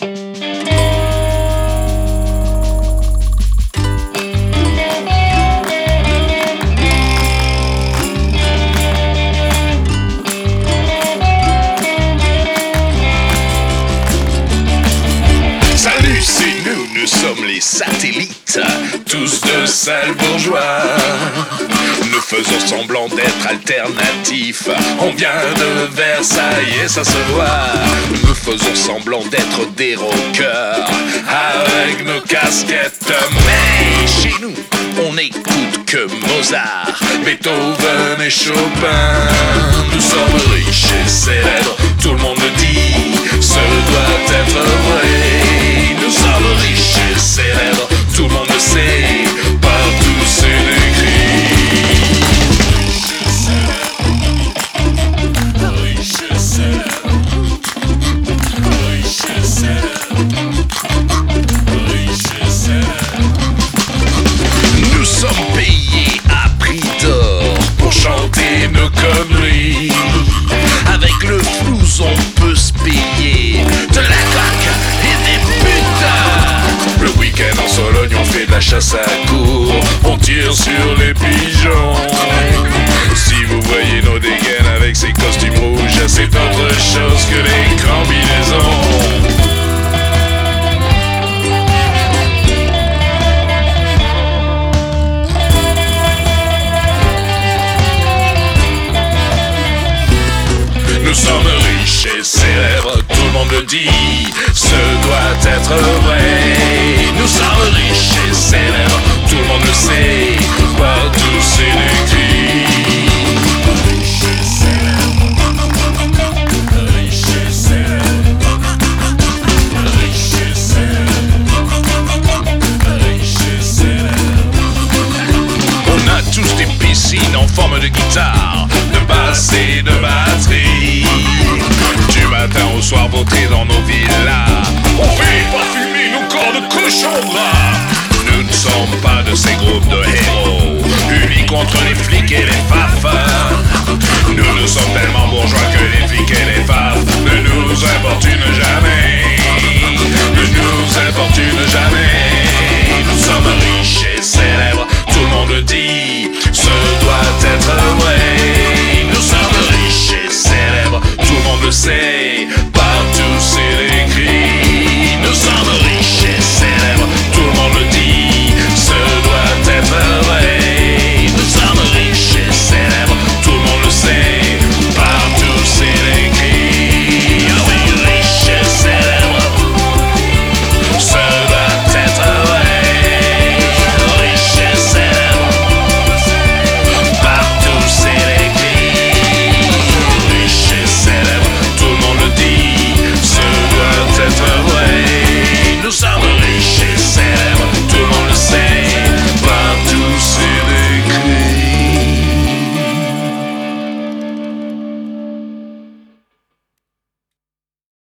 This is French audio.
Salut, c'est nous, nous sommes les satellites, tous de sales bourgeois. Nous faisons semblant d'être alternatifs, on vient de Versailles et ça se voit. Nous faisons semblant d'être des rockers, avec nos casquettes. Mais chez nous, on n'écoute que Mozart, Beethoven et Chopin. Nous sommes riches et célèbres, tout le monde le dit, chasse à cour. On tire sur les pigeons. Le dit, ce doit être vrai. Nous sommes riches et célèbres, tout le monde le sait, partout c'est écrit. Riches et célèbres, riches et célèbres, riches et célèbres, riches et célèbres. On a tous des piscines en forme de guitare, soir dans nos villas. On vit pas nos corps de cochon gras. Nous ne sommes pas de ces groupes de héros, unis contre les flics et les fafas. Nous, nous sommes tellement bourgeois que les flics et les faf ne nous importunent jamais. Ne nous importunent jamais. Nous sommes riches et célèbres, tout le monde le dit. Ce doit être vrai. Nous sommes riches et célèbres, tout le monde le sait.